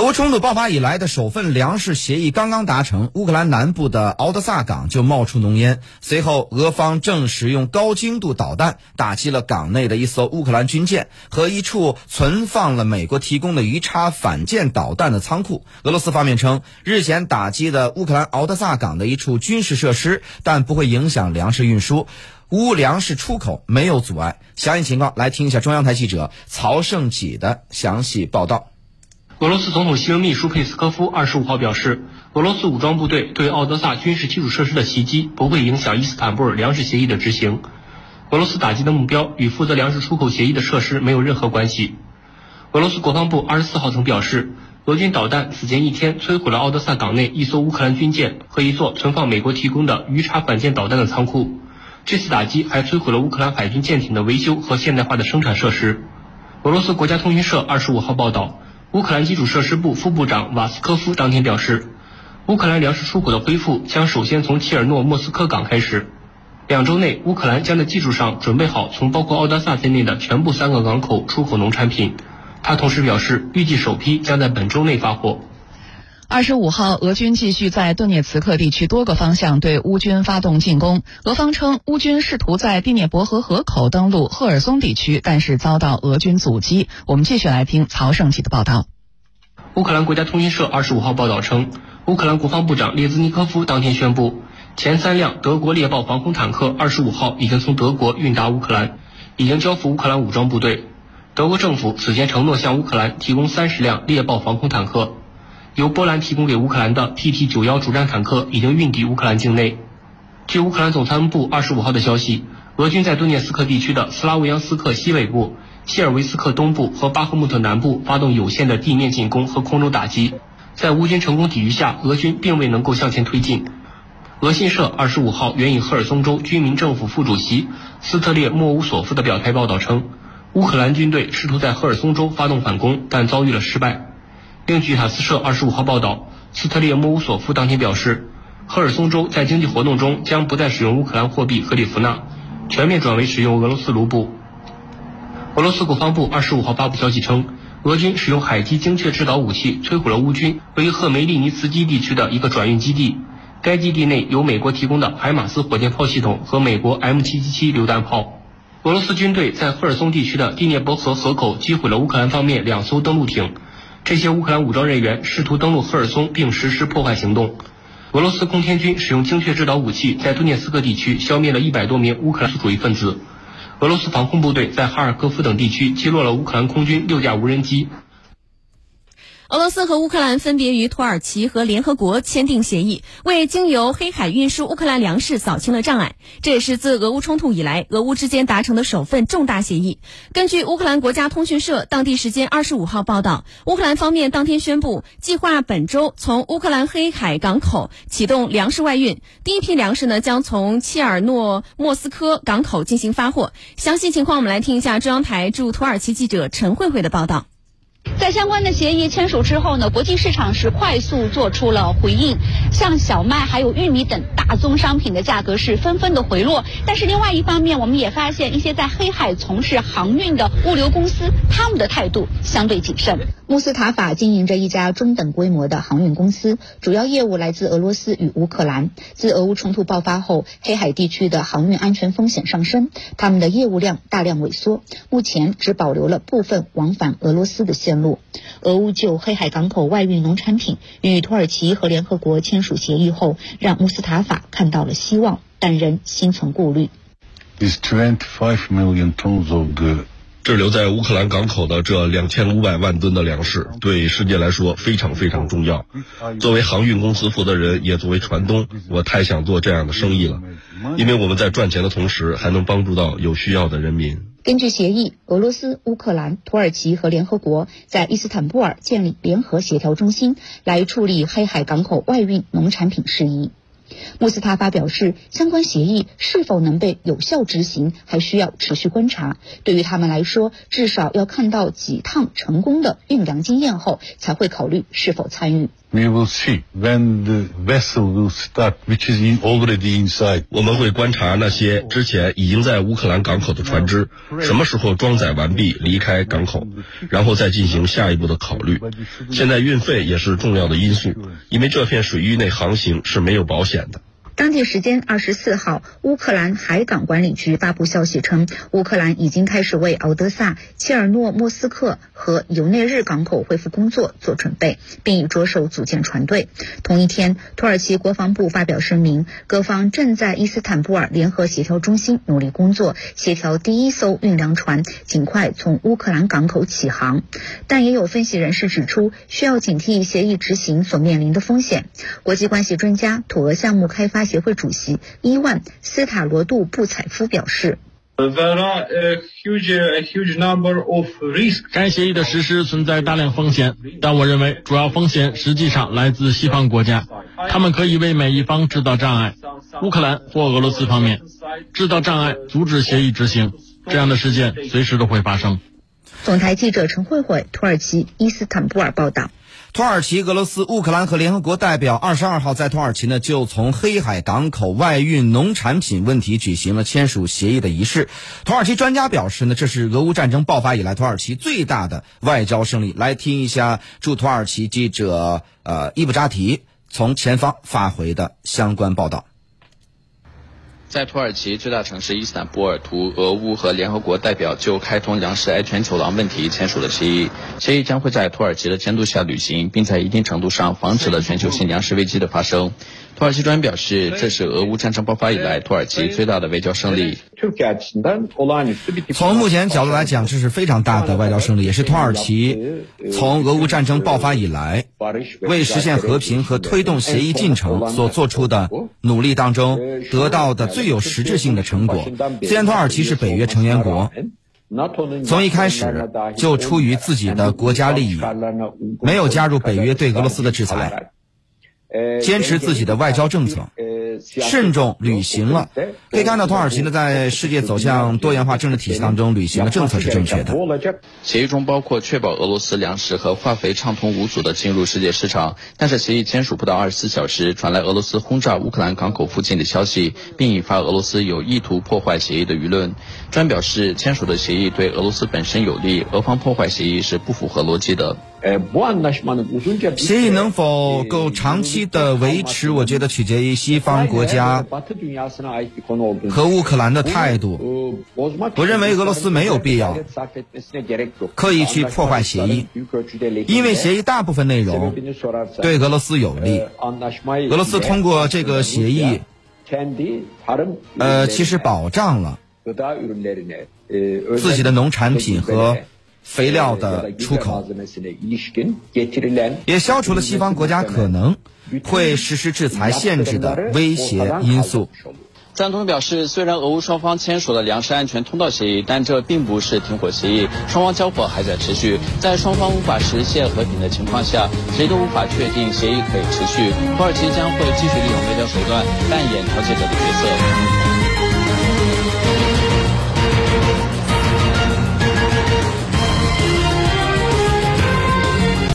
俄乌冲突爆发以来的首份粮食协议刚刚达成，乌克兰南部的敖德萨港就冒出浓烟。随后，俄方证实用高精度导弹打击了港内的一艘乌克兰军舰和一处存放了美国提供的鱼叉反舰导弹的仓库。俄罗斯方面称，日前打击的乌克兰敖德萨港的一处军事设施，但不会影响粮食运输，乌粮食出口没有阻碍。详细情况，来听一下中央台记者曹胜己的详细报道。俄罗斯总统新闻秘书佩斯科夫二十五号表示，俄罗斯武装部队对奥德萨军事基础设施的袭击不会影响伊斯坦布尔粮食协议的执行。俄罗斯打击的目标与负责粮食出口协议的设施没有任何关系。俄罗斯国防部二十四号曾表示，俄军导弹此前一天摧毁了奥德萨港内一艘乌克兰军舰和一座存放美国提供的鱼叉反舰导弹的仓库。这次打击还摧毁了乌克兰海军舰艇的维修和现代化的生产设施。俄罗斯国家通讯社二十五号报道。乌克兰基础设施部副部长瓦斯科夫当天表示，乌克兰粮食出口的恢复将首先从切尔诺莫斯科港开始。两周内，乌克兰将在技术上准备好从包括奥德萨在内的全部三个港口出口农产品。他同时表示，预计首批将在本周内发货。二十五号，俄军继续在顿涅茨克地区多个方向对乌军发动进攻。俄方称，乌军试图在第聂伯河河口登陆赫尔松地区，但是遭到俄军阻击。我们继续来听曹胜奇的报道。乌克兰国家通讯社二十五号报道称，乌克兰国防部长列兹尼科夫当天宣布，前三辆德国猎豹防空坦克二十五号已经从德国运达乌克兰，已经交付乌克兰武装部队。德国政府此前承诺向乌克兰提供三十辆猎豹防空坦克，由波兰提供给乌克兰的 TT 九幺主战坦克已经运抵乌克兰境内。据乌克兰总参谋部二十五号的消息，俄军在顿涅斯克地区的斯拉维扬斯克西北部。谢尔维斯克东部和巴赫穆特南部发动有限的地面进攻和空中打击，在乌军成功抵御下，俄军并未能够向前推进。俄新社二十五号援引赫尔松州军民政府副主席斯特列莫乌索夫的表态报道称，乌克兰军队试图在赫尔松州发动反攻，但遭遇了失败。另据塔斯社二十五号报道，斯特列莫乌索夫当天表示，赫尔松州在经济活动中将不再使用乌克兰货币和里弗纳，全面转为使用俄罗斯卢布。俄罗斯国防部二十五号发布消息称，俄军使用海基精确制导武器摧毁了乌军位于赫梅利尼茨基地区的一个转运基地。该基地内有美国提供的海马斯火箭炮系统和美国 M777 榴弹炮。俄罗斯军队在赫尔松地区的第聂伯河河口击毁了乌克兰方面两艘登陆艇，这些乌克兰武装人员试图登陆赫尔松并实施破坏行动。俄罗斯空天军使用精确制导武器在顿涅茨克地区消灭了一百多名乌克兰主义分子。俄罗斯防空部队在哈尔科夫等地区击落了乌克兰空军六架无人机。俄罗斯和乌克兰分别与土耳其和联合国签订协议，为经由黑海运输乌克兰粮食扫清了障碍。这也是自俄乌冲突以来，俄乌之间达成的首份重大协议。根据乌克兰国家通讯社当地时间二十五号报道，乌克兰方面当天宣布，计划本周从乌克兰黑海港口启动粮食外运。第一批粮食呢，将从切尔诺莫斯科港口进行发货。详细情况，我们来听一下中央台驻土耳其记者陈慧慧的报道。在相关的协议签署之后呢，国际市场是快速做出了回应，像小麦还有玉米等大宗商品的价格是纷纷的回落。但是另外一方面，我们也发现一些在黑海从事航运的物流公司，他们的态度相对谨慎。穆斯塔法经营着一家中等规模的航运公司，主要业务来自俄罗斯与乌克兰。自俄乌冲突爆发后，黑海地区的航运安全风险上升，他们的业务量大量萎缩，目前只保留了部分往返俄罗斯的线。线路，俄乌就黑海港口外运农产品与土耳其和联合国签署协议后，让穆斯塔法看到了希望，但仍心存顾虑。滞留在乌克兰港口的这两千五百万吨的粮食，对世界来说非常非常重要。作为航运公司负责人，也作为船东，我太想做这样的生意了，因为我们在赚钱的同时，还能帮助到有需要的人民。根据协议，俄罗斯、乌克兰、土耳其和联合国在伊斯坦布尔建立联合协调中心，来处理黑海港口外运农产品事宜。穆斯塔法表示，相关协议是否能被有效执行，还需要持续观察。对于他们来说，至少要看到几趟成功的运粮经验后，才会考虑是否参与。We will see when the vessel will start, which is in already inside. 我们会观察那些之前已经在乌克兰港口的船只什么时候装载完毕离开港口，然后再进行下一步的考虑。现在运费也是重要的因素，因为这片水域内航行是没有保险的。当地时间二十四号，乌克兰海港管理局发布消息称，乌克兰已经开始为敖德萨、切尔诺莫斯克和尤内日港口恢复工作做准备，并已着手组建船队。同一天，土耳其国防部发表声明，各方正在伊斯坦布尔联合协调中心努力工作，协调第一艘运粮船尽快从乌克兰港口起航。但也有分析人士指出，需要警惕协议执行所面临的风险。国际关系专家、土俄项目开发。协会主席伊万斯塔罗杜布采夫表示：“该协议的实施存在大量风险，但我认为主要风险实际上来自西方国家，他们可以为每一方制造障碍，乌克兰或俄罗斯方面制造障碍，阻止协议执行。这样的事件随时都会发生。”总台记者陈慧慧，土耳其伊斯坦布尔报道。土耳其、俄罗斯、乌克兰和联合国代表二十二号在土耳其呢，就从黑海港口外运农产品问题举行了签署协议的仪式。土耳其专家表示呢，这是俄乌战争爆发以来土耳其最大的外交胜利。来听一下驻土耳其记者呃伊布扎提从前方发回的相关报道。在土耳其最大城市伊斯坦布尔，图俄乌和联合国代表就开通粮食安全走廊问题签署了协议。协议将会在土耳其的监督下履行，并在一定程度上防止了全球性粮食危机的发生。土耳其专员表示，这是俄乌战争爆发以来土耳其最大的外交胜利。从目前角度来讲，这是非常大的外交胜利，也是土耳其从俄乌战争爆发以来为实现和平和推动协议进程所做出的努力当中得到的最有实质性的成果。虽然土耳其是北约成员国，从一开始就出于自己的国家利益，没有加入北约对俄罗斯的制裁。坚持自己的外交政策，慎重履行了。可以看到，土耳其呢在世界走向多元化政治体系当中履行的政策是正确的。协议中包括确保俄罗斯粮食和化肥畅通无阻的进入世界市场。但是协议签署不到二十四小时，传来俄罗斯轰炸乌克兰港口附近的消息，并引发俄罗斯有意图破坏协议的舆论。专表示，签署的协议对俄罗斯本身有利，俄方破坏协议是不符合逻辑的。协议能否够长期的维持？我觉得取决于西方国家和乌克兰的态度。我认为俄罗斯没有必要刻意去破坏协议，因为协议大部分内容对俄罗斯有利。俄罗斯通过这个协议，呃，其实保障了自己的农产品和。肥料的出口，也消除了西方国家可能会实施制裁限制的威胁因素。赞同表示，虽然俄乌双方签署了粮食安全通道协议，但这并不是停火协议，双方交火还在持续。在双方无法实现和平的情况下，谁都无法确定协议可以持续。土耳其将会继续利用外交手段，扮演调解者的角色。